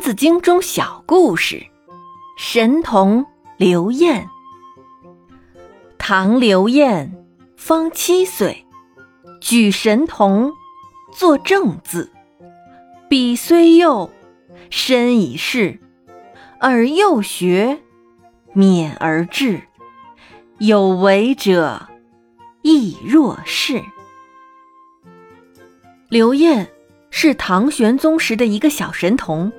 子经》中小故事：神童刘晏。唐刘晏方七岁，举神童，作正字。笔虽幼，身已仕，而幼学，勉而志。有为者亦若是。刘晏是唐玄宗时的一个小神童，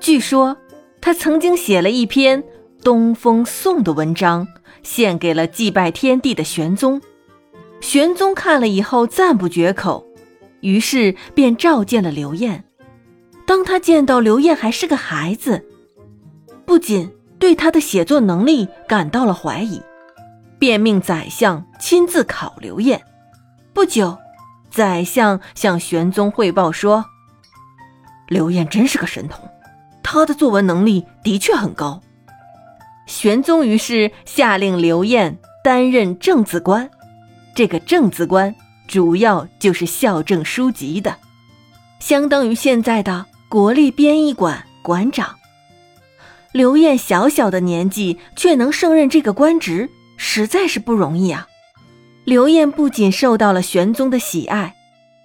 据说他曾经写了一篇《东风颂》的文章，献给了祭拜天地的玄宗。玄宗看了以后赞不绝口，于是便召见了刘晏。当他见到刘晏还是个孩子，不仅对他的写作能力感到了怀疑，便命宰相亲自考刘晏。不久。宰相向玄宗汇报说：“刘晏真是个神童，他的作文能力的确很高。”玄宗于是下令刘晏担任正字官，这个正字官主要就是校正书籍的，相当于现在的国立编译馆馆长。刘晏小小的年纪却能胜任这个官职，实在是不容易啊。刘晏不仅受到了玄宗的喜爱，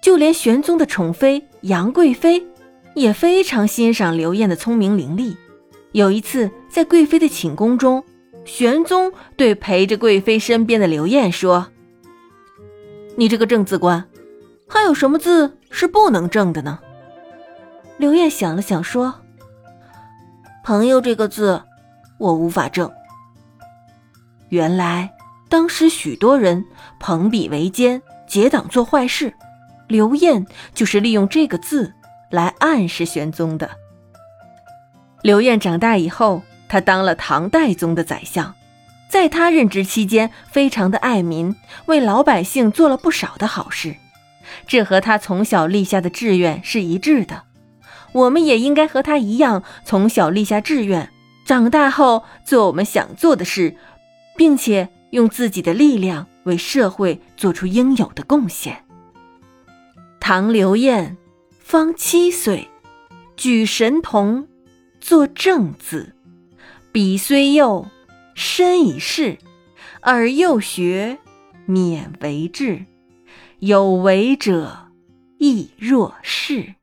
就连玄宗的宠妃杨贵妃也非常欣赏刘晏的聪明伶俐。有一次，在贵妃的寝宫中，玄宗对陪着贵妃身边的刘晏说：“你这个正字官，还有什么字是不能正的呢？”刘晏想了想说：“朋友这个字，我无法正。”原来。当时许多人朋比为奸，结党做坏事。刘晏就是利用这个字来暗示玄宗的。刘晏长大以后，他当了唐代宗的宰相，在他任职期间，非常的爱民，为老百姓做了不少的好事。这和他从小立下的志愿是一致的。我们也应该和他一样，从小立下志愿，长大后做我们想做的事，并且。用自己的力量为社会做出应有的贡献。唐刘晏方七岁，举神童，作正字。彼虽幼，身已仕，而幼学，勉为志。有为者亦若是。